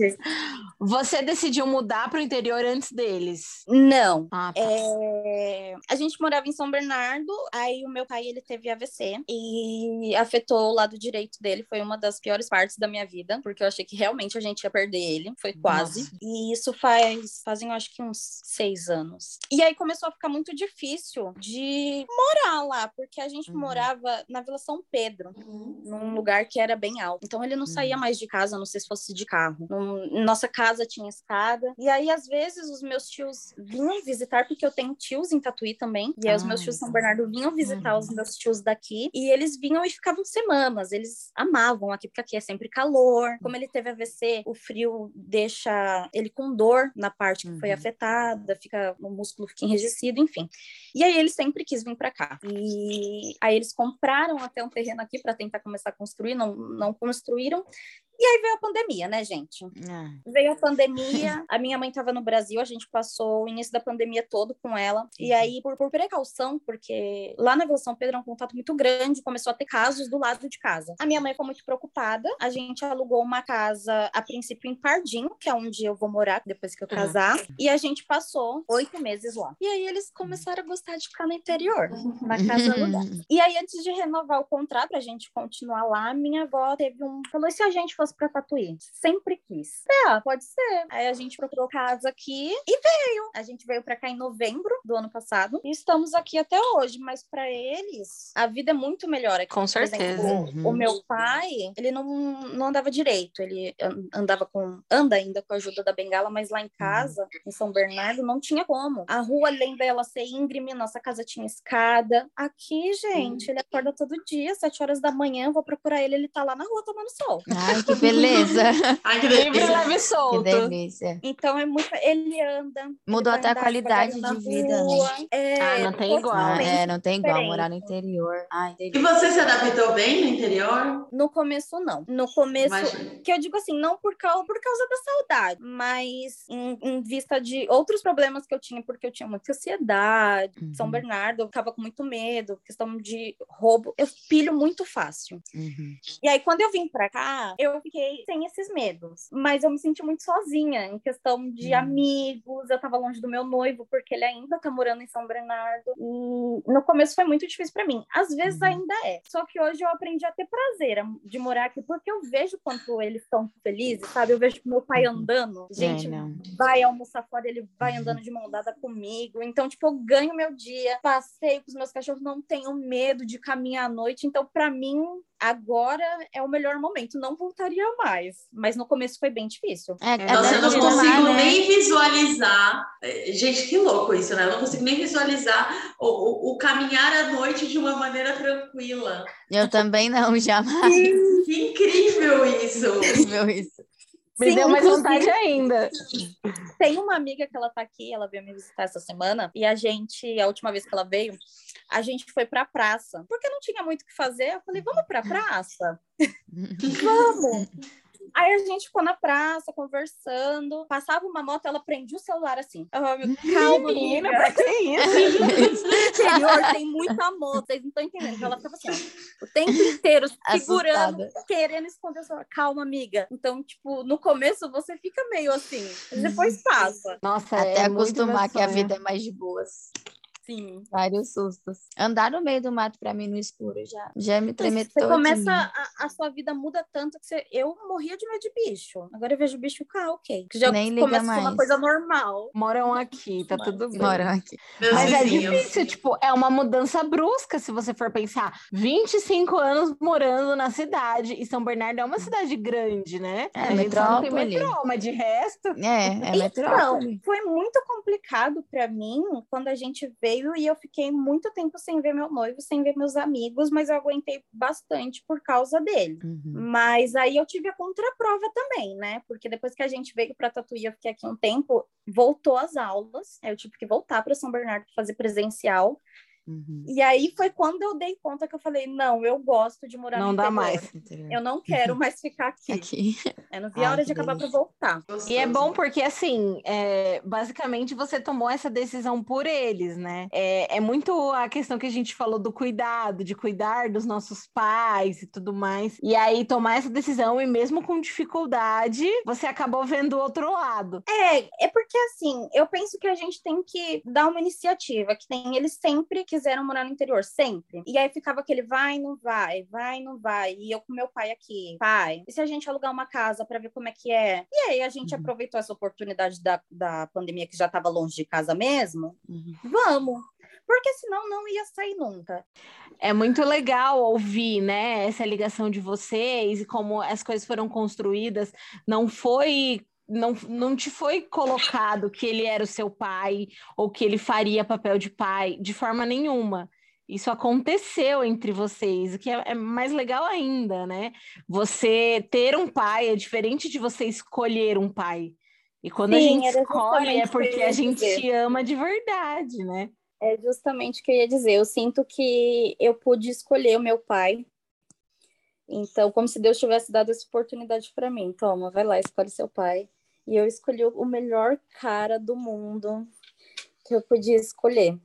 Você decidiu mudar para o interior antes deles? Não. Ah, tá. é... A gente morava em São Bernardo, aí o meu pai ele teve AVC e afetou o lado direito dele. Foi uma das piores partes da minha vida, porque eu achei que realmente a gente ia perder ele. Foi quase. Nossa. E isso faz, fazem, eu acho que uns seis anos. E aí começou a ficar muito difícil de morar lá, porque a gente uhum. morava na Vila São Pedro, uhum. num lugar que era bem alto. Então ele não saía uhum. mais de casa, não sei se fosse de carro. Nossa casa tinha escada. E aí, às vezes, os meus tios vinham visitar, porque eu tenho tios em Tatuí também. E aí, os meus tios São Bernardo vinham visitar os uhum. meus tios daqui. E eles vinham e ficavam semanas. Eles amavam aqui, porque aqui é sempre calor. Como ele teve AVC, o frio deixa ele com dor na parte que foi uhum. afetada, fica o músculo fica enrijecido, enfim. E aí ele sempre quis vir para cá. E aí eles compraram até um terreno aqui para tentar começar a construir, não, não construíram. E aí veio a pandemia, né, gente? É. Veio a pandemia, a minha mãe estava no Brasil, a gente passou o início da pandemia todo com ela. E uhum. aí, por, por precaução, porque lá na Vila São Pedro é um contato muito grande, começou a ter casos do lado de casa. A minha mãe ficou muito preocupada, a gente alugou uma casa, a princípio, em Pardinho, que é onde eu vou morar depois que eu casar. Uhum. E a gente passou oito meses lá. E aí eles começaram a gostar de ficar no interior, na casa alugada. [laughs] E aí, antes de renovar o contrato, a gente continuar lá, minha avó teve um. Falou: e se a gente fosse fosse pra Tatuí. Sempre quis. É, pode ser. Aí a gente procurou casa aqui e veio. A gente veio pra cá em novembro do ano passado e estamos aqui até hoje. Mas para eles, a vida é muito melhor aqui. Com certeza. Exemplo, uhum. O meu pai, ele não, não andava direito. Ele andava com. anda ainda com a ajuda da bengala, mas lá em casa, uhum. em São Bernardo, não tinha como. A rua, além dela ser íngreme, nossa casa tinha escada. Aqui, gente, uhum. ele acorda todo dia, sete horas da manhã, vou procurar ele, ele tá lá na rua tomando sol. Ai, que [laughs] beleza. Ai, que delícia. leve solto. Que delícia. Então é muito. Ele anda. Mudou ele até a qualidade de vida, né? É, ah, não tem igual. Ah, é, não tem igual morar no interior. Ai, e você se adaptou bem no interior? No começo, não. No começo, Imagina. que eu digo assim, não por causa, por causa da saudade, mas em, em, vista de outros problemas que eu tinha, porque eu tinha muita ansiedade. Uhum. São Bernardo, eu ficava com muito medo, questão de roubo. Eu pilho muito fácil. Uhum. E aí, quando eu vim pra cá, eu fiquei sem esses medos. Mas eu me senti muito sozinha em questão de hum. amigos. Eu tava longe do meu noivo, porque ele ainda tá morando em São Bernardo. E no começo foi muito difícil para mim. Às vezes uhum. ainda é. Só que hoje eu aprendi a ter prazer de morar aqui, porque eu vejo quanto eles estão felizes, sabe? Eu vejo meu pai uhum. andando. É, Gente, é, vai almoçar fora, ele vai uhum. andando de mão dada comigo. Então, tipo, eu ganho meu dia, passeio com os meus cachorros, não tenho medo de caminhar à noite. Então, para mim, agora é o melhor momento. Não voltaria mais, mas no começo foi bem difícil. É, é Nossa, eu não consigo né? nem visualizar. É, gente, que louco isso, né? Eu não consigo nem visualizar o, o, o caminhar à noite de uma maneira tranquila. Eu também não, jamais. Que, que incrível isso! [laughs] incrível isso. Me Sim, deu mais vontade ainda. Tem uma amiga que ela tá aqui, ela veio me visitar essa semana, e a gente, a última vez que ela veio, a gente foi pra praça. Porque não tinha muito o que fazer, eu falei, vamos pra praça? [laughs] vamos! Aí a gente ficou na praça conversando, passava uma moto, ela prendia o celular assim. Eu falei, calma, menina, pra que isso? [laughs] no interior tem muita moto, vocês não estão entendendo. Ela ficava assim, ó, o tempo inteiro [laughs] segurando, Assustada. querendo esconder o celular. Calma, amiga. Então, tipo, no começo você fica meio assim, depois passa. Nossa, até é acostumar que a vida é mais de boas. Sim. Vários sustos. Andar no meio do mato para mim no escuro já, já me tremeu Você começa, a, a, sua vida muda tanto que você, eu morria de medo de bicho. Agora eu vejo bicho ficar ok. Que já Nem começa ser uma coisa normal. Moram aqui, tá tudo bem. Moram aqui. Mas é difícil, tipo, é uma mudança brusca se você for pensar. 25 anos morando na cidade e São Bernardo é uma cidade grande, né? É, a metrópole. Tem metrô, mas de resto... É, é então, metrópole. foi muito complicado para mim quando a gente veio veio e eu fiquei muito tempo sem ver meu noivo, sem ver meus amigos, mas eu aguentei bastante por causa dele. Uhum. Mas aí eu tive a contraprova também, né? Porque depois que a gente veio para Tatuí, eu fiquei aqui um tempo, voltou as aulas, eu tive que voltar para São Bernardo fazer presencial. Uhum. E aí foi quando eu dei conta que eu falei, não, eu gosto de morar não no interior. Não dá mais. Eu não quero mais ficar [laughs] aqui. aqui. Eu não vi a hora de acabar para voltar. E é bom porque, assim, é, basicamente você tomou essa decisão por eles, né? É, é muito a questão que a gente falou do cuidado, de cuidar dos nossos pais e tudo mais. E aí tomar essa decisão e mesmo com dificuldade, você acabou vendo o outro lado. É, é porque assim, eu penso que a gente tem que dar uma iniciativa, que tem eles sempre quiseram morar no interior, sempre. E aí ficava aquele vai, não vai, vai, não vai. E eu com meu pai aqui, pai, e se a gente alugar uma casa para ver como é que é? E aí a gente uhum. aproveitou essa oportunidade da, da pandemia que já estava longe de casa mesmo. Uhum. Vamos porque senão não ia sair nunca. É muito legal ouvir, né, essa ligação de vocês e como as coisas foram construídas. Não foi não, não te foi colocado que ele era o seu pai ou que ele faria papel de pai de forma nenhuma. Isso aconteceu entre vocês, o que é, é, mais legal ainda, né? Você ter um pai é diferente de você escolher um pai. E quando Sim, a gente escolhe é porque a gente dizer. ama de verdade, né? É justamente o que eu ia dizer. Eu sinto que eu pude escolher o meu pai. Então, como se Deus tivesse dado essa oportunidade para mim. Toma, vai lá, escolhe seu pai. E eu escolhi o melhor cara do mundo que eu podia escolher.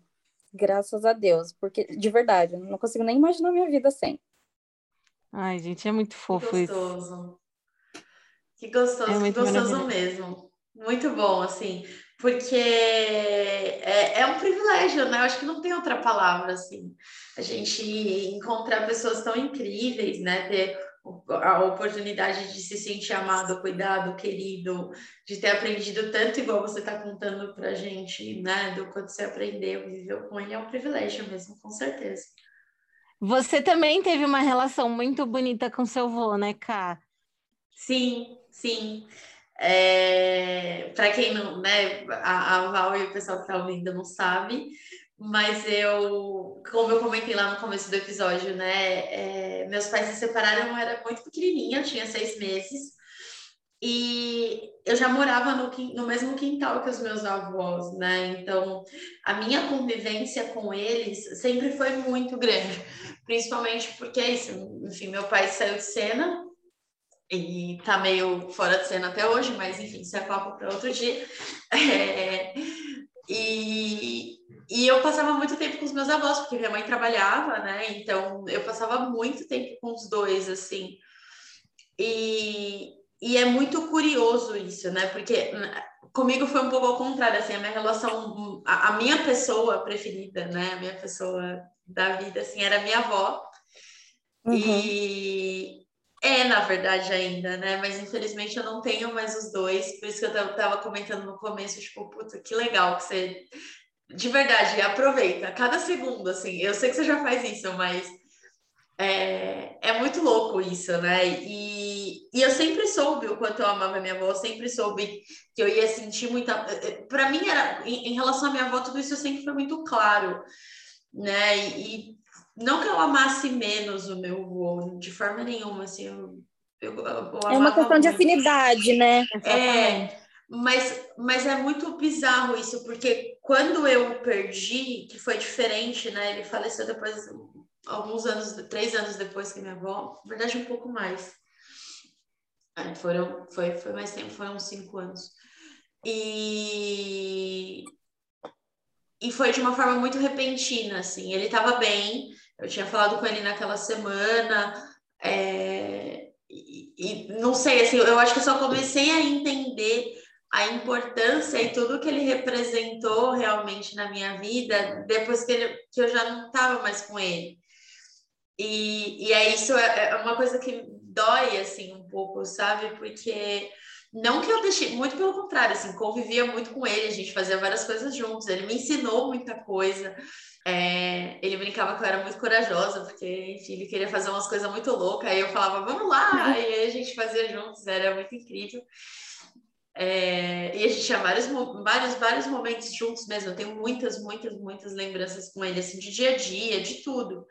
Graças a Deus. Porque, de verdade, eu não consigo nem imaginar minha vida sem. Ai, gente, é muito fofo que gostoso. isso. Que gostoso, é que gostoso mesmo. Muito bom, assim, porque é, é, um privilégio, né? Eu acho que não tem outra palavra, assim. A gente encontrar pessoas tão incríveis, né? Ter a oportunidade de se sentir amado, cuidado, querido, de ter aprendido tanto igual você está contando para a gente, né? Do quanto você aprendeu, viveu com ele, é um privilégio mesmo, com certeza. Você também teve uma relação muito bonita com seu avô, né, Ká? Sim, sim. É... Para quem não, né, a, a Val e o pessoal que está ouvindo não sabe, mas eu, como eu comentei lá no começo do episódio, né? É, meus pais se separaram, eu era muito pequenininha, eu tinha seis meses. E eu já morava no, no mesmo quintal que os meus avós, né? Então, a minha convivência com eles sempre foi muito grande. [laughs] Principalmente porque é isso, enfim, meu pai saiu de cena e tá meio fora de cena até hoje, mas enfim, isso é papo para outro dia. [laughs] É, e, e eu passava muito tempo com os meus avós, porque minha mãe trabalhava, né? Então eu passava muito tempo com os dois, assim. E, e é muito curioso isso, né? Porque comigo foi um pouco ao contrário, assim, a minha relação, a, a minha pessoa preferida, né? A minha pessoa da vida, assim, era minha avó. Uhum. E, é, na verdade, ainda, né? Mas infelizmente eu não tenho mais os dois. Por isso que eu tava comentando no começo, tipo, puta, que legal que você. De verdade, aproveita cada segundo, assim. Eu sei que você já faz isso, mas é, é muito louco isso, né? E, e eu sempre soube o quanto eu amava minha avó, eu sempre soube que eu ia sentir muita. Para mim, era, em, em, relação à minha avó, tudo isso sempre foi muito claro, né? E, não que eu amasse menos o meu avô, de forma nenhuma, assim, eu, eu, eu É uma questão muito. de afinidade, né? É, mas, mas é muito bizarro isso, porque quando eu perdi, que foi diferente, né? Ele faleceu depois, alguns anos, três anos depois que minha avó, na verdade, um pouco mais. É, foram, foi, foi mais tempo, foram cinco anos. E, e foi de uma forma muito repentina, assim. Ele estava bem, eu tinha falado com ele naquela semana, é, e, e, não sei, assim, eu acho que eu só comecei a entender a importância e tudo que ele representou realmente na minha vida depois que, ele, que eu já não estava mais com ele. E, e é isso, é, é uma coisa que dói, assim, um pouco, sabe? Porque não que eu deixei, muito pelo contrário, assim, convivia muito com ele, a gente fazia várias coisas juntos, ele me ensinou muita coisa. É, ele brincava que eu era muito corajosa, porque, enfim, ele queria fazer umas coisas muito loucas, aí eu falava, vamos lá, e aí a gente fazia juntos, era muito incrível. É, e a gente tinha vários, vários, vários momentos juntos mesmo. Eu tenho muitas, muitas, muitas lembranças com ele, assim, de dia a dia, de tudo.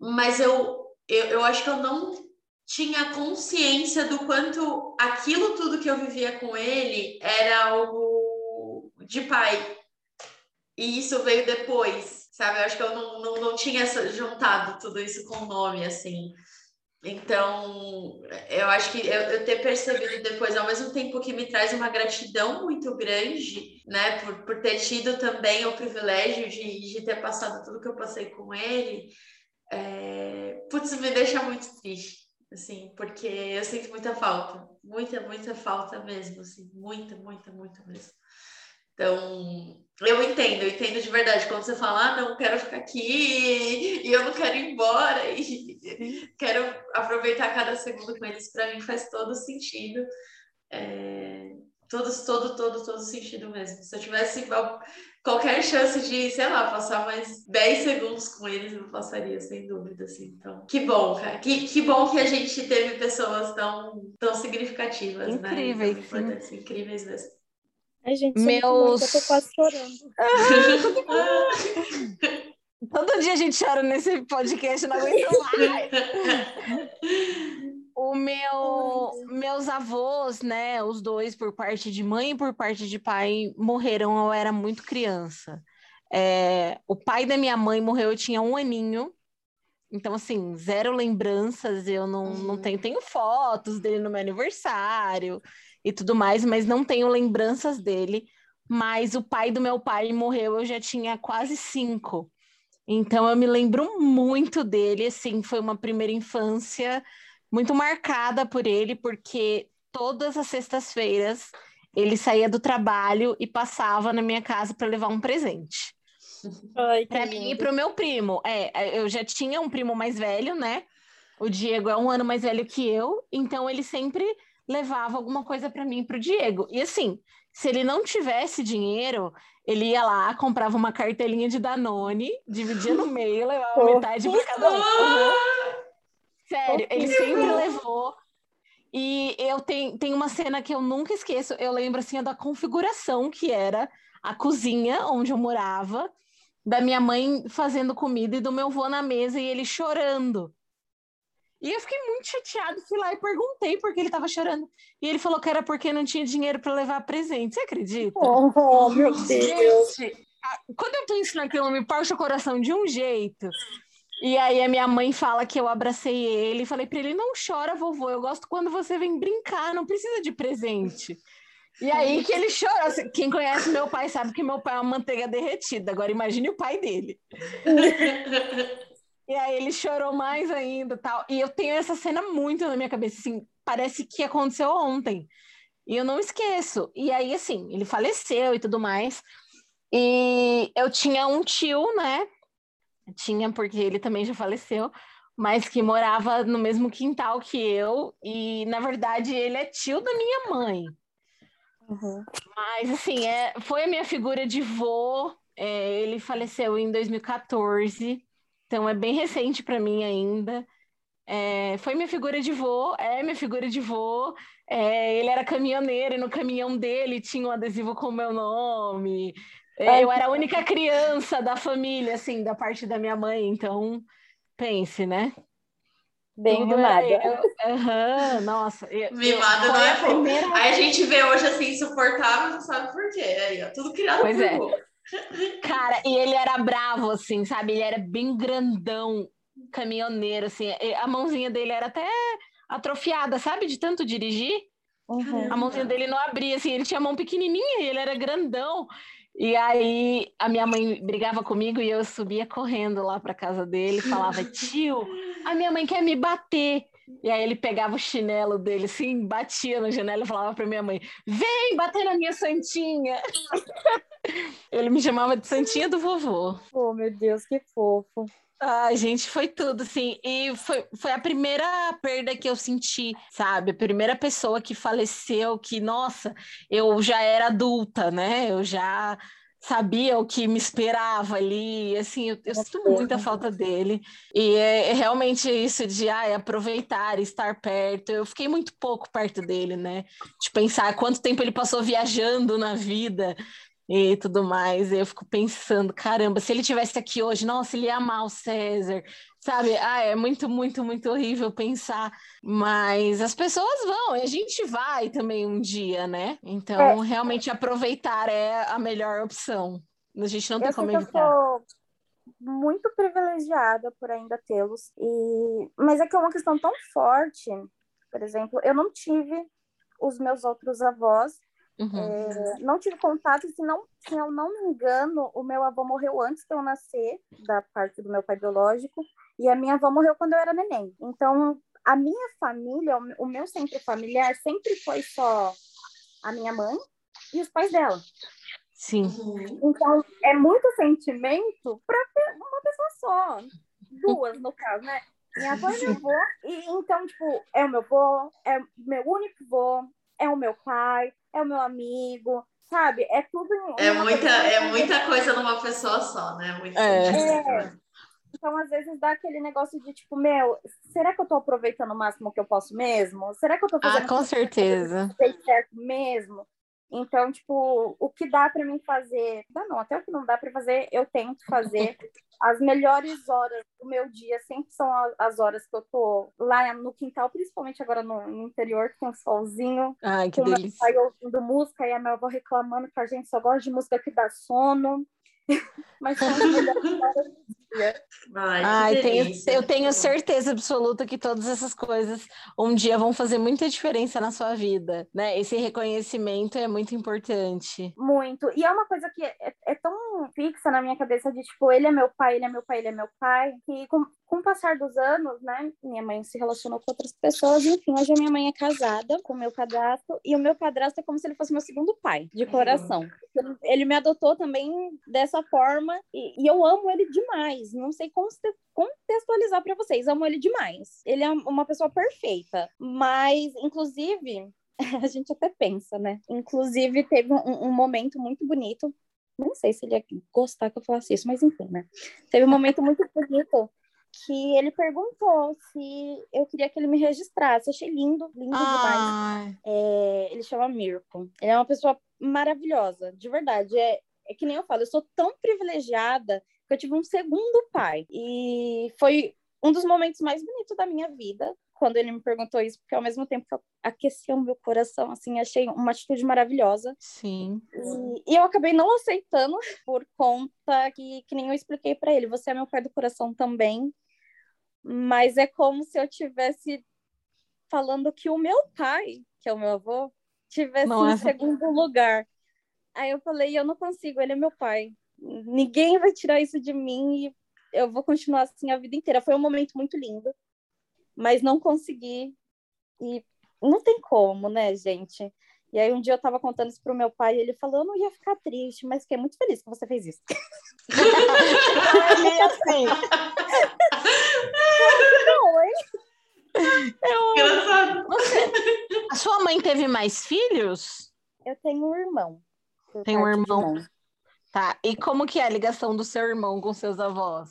Mas eu, eu, eu acho que eu não tinha consciência do quanto aquilo tudo que eu vivia com ele era algo de pai. E isso veio depois sabe? Eu acho que eu não, não, não tinha juntado tudo isso com o nome, assim. Então, eu acho que eu, eu, ter percebido depois, ao mesmo tempo que me traz uma gratidão muito grande, né, por, por ter tido também o privilégio de, de ter passado tudo que eu passei com ele, é, putz, me deixa muito triste, assim, porque eu sinto muita falta, muita, muita falta mesmo, assim, muita, muita, muita mesmo. Então, eu entendo, eu entendo de verdade. Quando você fala, ah, não, quero ficar aqui e eu não quero ir embora e quero aproveitar cada segundo com eles, para mim faz todo sentido. É, todo, todo, todo, todo sentido mesmo. Se eu tivesse qualquer chance de, sei lá, passar mais 10 segundos com eles, eu passaria, sem dúvida, assim. Então, que bom, cara. Que, que bom que a gente teve pessoas tão, tão significativas, incríveis, né? Incríveis, incríveis mesmo. Ai, gente, meus. Eu tô quase chorando. [laughs] Todo dia a gente chora nesse podcast, não aguento mais. o meu, [laughs] meus avós, né, os dois por parte de mãe e por parte de pai, morreram. Eu era muito criança. É, o pai da minha mãe morreu, eu tinha um aninho. Então, assim, zero lembranças. Eu não, uhum. não tenho, tenho fotos dele no meu aniversário e tudo mais, mas não tenho lembranças dele. Mas o pai do meu pai morreu, eu já tinha quase cinco. Então eu me lembro muito dele, assim, foi uma primeira infância muito marcada por ele, porque todas as sextas-feiras ele saía do trabalho e passava na minha casa para levar um presente. Para mim e para o meu primo. É, eu já tinha um primo mais velho, né? O Diego é um ano mais velho que eu, então ele sempre levava alguma coisa para mim para o Diego. E assim, se ele não tivesse dinheiro, ele ia lá, comprava uma cartelinha de Danone, dividia no meio, levava [laughs] metade para cada um. Sério, ele sempre levou. E eu tenho, tenho uma cena que eu nunca esqueço. Eu lembro assim da configuração que era a cozinha onde eu morava, da minha mãe fazendo comida e do meu avô na mesa e ele chorando. E eu fiquei muito chateada, fui lá e perguntei por que ele estava chorando. E ele falou que era porque não tinha dinheiro para levar presente. Você acredita? Oh, meu Deus! Gente, quando eu penso naquilo, me parte o coração de um jeito. E aí a minha mãe fala que eu abracei ele e falei para ele: não chora, vovô, eu gosto quando você vem brincar, não precisa de presente. E aí que ele chorou. Quem conhece meu pai sabe que meu pai é uma manteiga derretida. Agora imagine o pai dele. [laughs] E aí ele chorou mais ainda, tal. E eu tenho essa cena muito na minha cabeça, assim, parece que aconteceu ontem. E eu não esqueço. E aí, assim, ele faleceu e tudo mais. E eu tinha um tio, né? Tinha, porque ele também já faleceu, mas que morava no mesmo quintal que eu. E, na verdade, ele é tio da minha mãe. Uhum. Mas, assim, é, foi a minha figura de vô. É, ele faleceu em 2014. Então é bem [laughs] recente para mim ainda. É, foi minha figura de vô, é minha figura de vô. É, ele era caminhoneiro e no caminhão dele tinha um adesivo com o meu nome. É, eu era a única criança da família, assim, da parte da minha mãe, então pense, né? Bem mimada. Uhum, nossa. Mimada não é primeira... Aí a gente vê hoje assim, insuportável, não sabe por quê. Aí, ó, tudo criado pois por é. Cara, e ele era bravo, assim, sabe? Ele era bem grandão, caminhoneiro, assim. A mãozinha dele era até atrofiada, sabe? De tanto dirigir. Uhum. A mãozinha dele não abria, assim. Ele tinha a mão pequenininha e ele era grandão. E aí a minha mãe brigava comigo e eu subia correndo lá para casa dele, falava: "Tio, a minha mãe quer me bater". E aí ele pegava o chinelo dele, assim, batia na janela e falava para minha mãe: Vem bater na minha santinha! [laughs] ele me chamava de santinha do vovô. Oh, meu Deus, que fofo. Ai, gente, foi tudo, assim. E foi, foi a primeira perda que eu senti, sabe? A primeira pessoa que faleceu, que, nossa, eu já era adulta, né? Eu já sabia o que me esperava ali, assim, eu, eu sinto muita falta dele, e é, é realmente isso de ai, aproveitar, estar perto, eu fiquei muito pouco perto dele, né, de pensar quanto tempo ele passou viajando na vida, e tudo mais. Eu fico pensando, caramba, se ele tivesse aqui hoje, nossa, ele ia amar o César, sabe? Ah, é muito, muito, muito horrível pensar, mas as pessoas vão, e a gente vai também um dia, né? Então, é. realmente aproveitar é a melhor opção. A gente não tem eu como evitar. Eu sou muito privilegiada por ainda tê-los. E mas é que é uma questão tão forte. Por exemplo, eu não tive os meus outros avós Uhum. É, não tive contato, se, não, se eu não me engano, o meu avô morreu antes de eu nascer, da parte do meu pai biológico, e a minha avó morreu quando eu era neném. Então, a minha família, o meu centro familiar, sempre foi só a minha mãe e os pais dela. Sim. Então, é muito sentimento para uma pessoa só. Duas, no caso, né? Minha avó e meu avô. E, então, tipo, é o meu avô, é meu único avô, é o meu pai, é o meu amigo, sabe? É tudo. É muita, é muita coisa numa pessoa só, né? Muito é. é. Então, às vezes, dá aquele negócio de tipo, meu, será que eu tô aproveitando o máximo que eu posso mesmo? Será que eu tô fazendo ah, com certeza. certo mesmo? Então, tipo, o que dá para mim fazer, dá não, até o que não dá para fazer, eu tento fazer. As melhores horas do meu dia sempre são as horas que eu tô lá no quintal, principalmente agora no, interior, que tem um solzinho. Ai, que delícia. Pai ouvindo música e a minha avó reclamando que a gente só gosta de música que dá sono. [laughs] Mas são as melhores horas dia. Ai, Ai tenho, eu tenho certeza absoluta que todas essas coisas um dia vão fazer muita diferença na sua vida, né? Esse reconhecimento é muito importante. Muito. E é uma coisa que é, é tão fixa na minha cabeça de tipo, ele é meu pai, ele é meu pai, ele é meu pai, que com, com o passar dos anos, né, minha mãe se relacionou com outras pessoas, enfim, hoje a minha mãe é casada com o meu padrasto, e o meu padrasto é como se ele fosse meu segundo pai, de coração. Ele, ele me adotou também dessa forma, e, e eu amo ele demais, não sei contextualizar para vocês, amo ele demais. Ele é uma pessoa perfeita, mas, inclusive, [laughs] a gente até pensa, né? Inclusive, teve um, um momento muito bonito não sei se ele ia gostar que eu falasse isso, mas enfim, né? Teve um momento muito [laughs] bonito que ele perguntou se eu queria que ele me registrasse. Achei lindo, lindo demais. É, ele chama Mirko. Ele é uma pessoa maravilhosa, de verdade. É, é que nem eu falo, eu sou tão privilegiada que eu tive um segundo pai. E foi um dos momentos mais bonitos da minha vida quando ele me perguntou isso, porque ao mesmo tempo que eu aquecia o meu coração, assim, achei uma atitude maravilhosa. Sim. E, e eu acabei não aceitando por conta que, que nem eu expliquei para ele, você é meu pai do coração também, mas é como se eu tivesse falando que o meu pai, que é o meu avô, tivesse não, em é... segundo lugar. Aí eu falei, eu não consigo, ele é meu pai. Ninguém vai tirar isso de mim e eu vou continuar assim a vida inteira. Foi um momento muito lindo, mas não consegui. E não tem como, né, gente? E aí um dia eu tava contando isso pro meu pai e ele falou, eu não ia ficar triste, mas fiquei muito feliz que você fez isso. [laughs] meio assim. não, hein? Eu... Você... A sua mãe teve mais filhos? Eu tenho um irmão. Tem um irmão. Tá. E como que é a ligação do seu irmão com seus avós?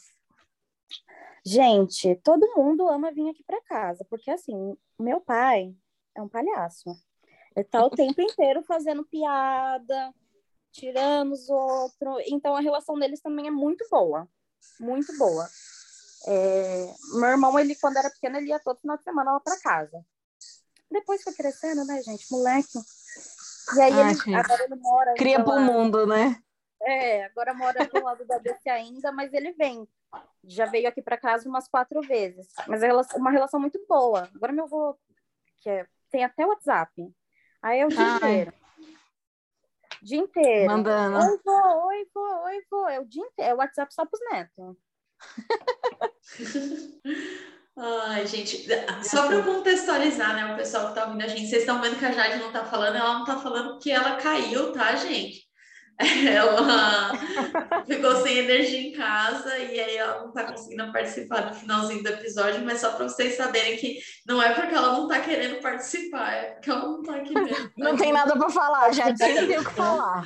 Gente, todo mundo ama vir aqui para casa, porque assim, meu pai é um palhaço. Ele tá o tempo [laughs] inteiro fazendo piada, tirando os outros. Então a relação deles também é muito boa. Muito boa. É... Meu irmão, ele, quando era pequeno, ele ia todo final de semana lá para casa. Depois foi crescendo, né, gente? Moleque. E aí Ai, ele, agora ele mora. Cria pro mundo, né? É, agora mora do lado da DC ainda, mas ele vem. Já veio aqui para casa umas quatro vezes. Mas é uma relação muito boa. Agora meu avô, que é, tem até WhatsApp. Aí é o dia Ai. inteiro. Dia inteiro. Mandando. Oi, vô, oi, vô, oi, vô. É o dia inteiro. É o WhatsApp só pros netos. [laughs] Ai, gente, só para contextualizar, né, o pessoal que tá ouvindo a gente, vocês estão vendo que a Jade não tá falando, ela não tá falando que ela caiu, tá, gente? [laughs] ela ficou sem energia em casa e aí ela não está conseguindo participar do finalzinho do episódio, mas só para vocês saberem que não é porque ela não está querendo participar, é porque ela não está aqui mesmo. Não tem nada para falar, já tinha o que falar.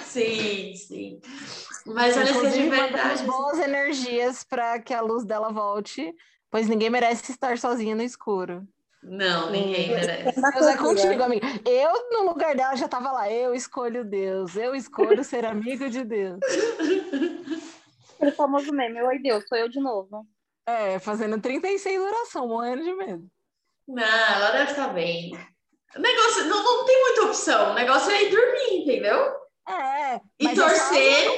Sim, sim. Mas olha que de verdade. boas energias para que a luz dela volte, pois ninguém merece estar sozinha no escuro. Não, ninguém merece. Deus é contigo, amiga. Eu, no lugar dela, já tava lá. Eu escolho Deus. Eu escolho ser amigo de Deus. O famoso meme. Oi, Deus, sou eu de novo. É, fazendo 36 oração, morrendo de medo. Não, ela deve estar bem. O negócio, não, não tem muita opção. O negócio é ir dormir, entendeu? É. E torcer.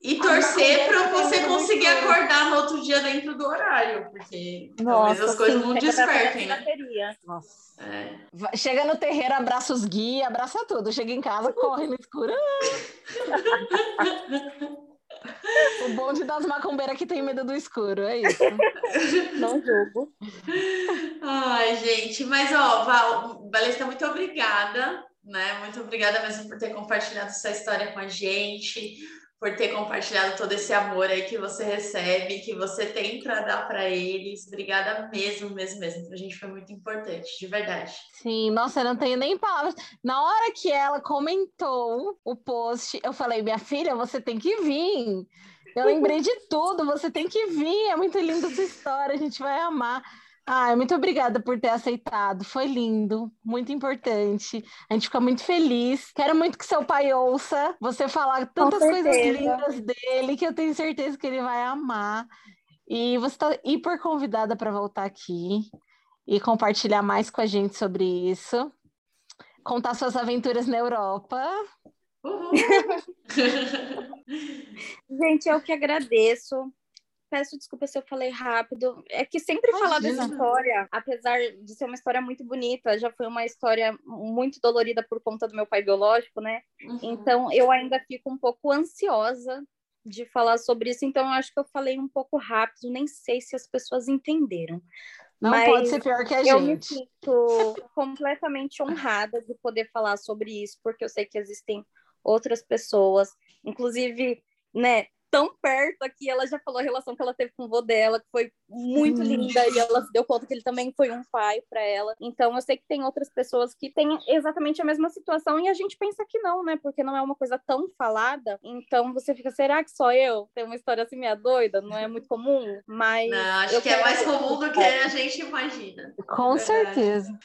E, torcer para você conseguir acordar no outro dia dentro do horário, porque Nossa, talvez as coisas não despertem, né? Nossa. É. Chega no terreiro, abraça os guias, abraça tudo. Chega em casa, corre no escuro. [laughs] O bonde das macumbeiras que tem medo do escuro, é isso. Não jogo. Ai, gente, mas ó, Val, Valesca, muito obrigada, né? Muito obrigada mesmo por ter compartilhado essa história com a gente por ter compartilhado todo esse amor aí que você recebe, que você tem para dar para eles. Obrigada mesmo, mesmo, mesmo. Para a gente foi muito importante, de verdade. Sim, nossa, eu não tenho nem palavras. Na hora que ela comentou o post, eu falei: minha filha, você tem que vir. Eu lembrei de tudo, você tem que vir. É muito linda essa história, a gente vai amar. Ai, muito obrigada por ter aceitado. Foi lindo, muito importante. A gente fica muito feliz. Quero muito que seu pai ouça você falar tantas coisas lindas dele que eu tenho certeza que ele vai amar. E você está hiper convidada para voltar aqui e compartilhar mais com a gente sobre isso. Contar suas aventuras na Europa. Uhum. [laughs] gente, eu que agradeço peço desculpa se eu falei rápido. É que sempre Imagina. falar dessa história, apesar de ser uma história muito bonita, já foi uma história muito dolorida por conta do meu pai biológico, né? Uhum. Então eu ainda fico um pouco ansiosa de falar sobre isso, então eu acho que eu falei um pouco rápido, nem sei se as pessoas entenderam. Não Mas pode ser pior que a eu gente. Eu me sinto completamente honrada de poder falar sobre isso, porque eu sei que existem outras pessoas, inclusive, né, tão perto aqui, ela já falou a relação que ela teve com o vô dela, que foi muito linda, e ela se deu conta que ele também foi um pai para ela. Então, eu sei que tem outras pessoas que têm exatamente a mesma situação, e a gente pensa que não, né? Porque não é uma coisa tão falada. Então, você fica, será que só eu tenho uma história assim meia doida? Não é muito comum? Mas. Não, acho que é mais comum do que a gente imagina. Com é certeza.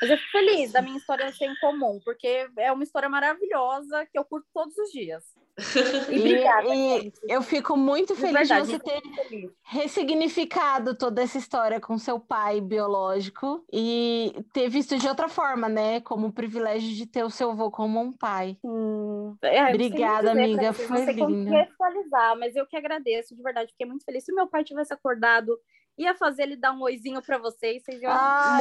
Mas eu fico feliz da minha história ser incomum, porque é uma história maravilhosa que eu curto todos os dias. [laughs] E, obrigada, e eu fico muito feliz de, você ter ressignificado toda essa história com seu pai biológico e ter visto de outra forma, né? Como o privilégio de ter o seu avô como um pai. Hum. É, Obrigada, amiga. Você, foi lindo. mas eu que agradeço, de verdade. Fiquei muito feliz. Se meu pai tivesse acordado ia fazer ele dar um oizinho para vocês, vocês iam ah.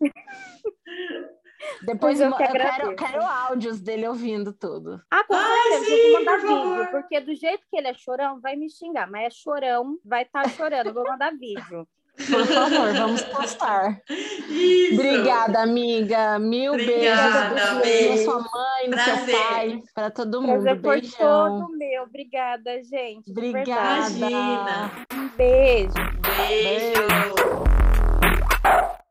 [laughs] Depois eu, eu quero, quero áudios dele ouvindo tudo. Ah, com certeza, sim, eu vou mandar vídeo, porque do jeito que ele é chorão, vai me xingar, mas é chorão, vai estar tá chorando, eu vou mandar vídeo. Por favor, vamos postar. Isso. Obrigada, amiga. Mil Obrigada, beijos. Pra sua mãe, no seu pai, para todo mundo. Prazer Beijão. todo meu. Obrigada, gente. Obrigada. Um beijo. Beijo. beijo.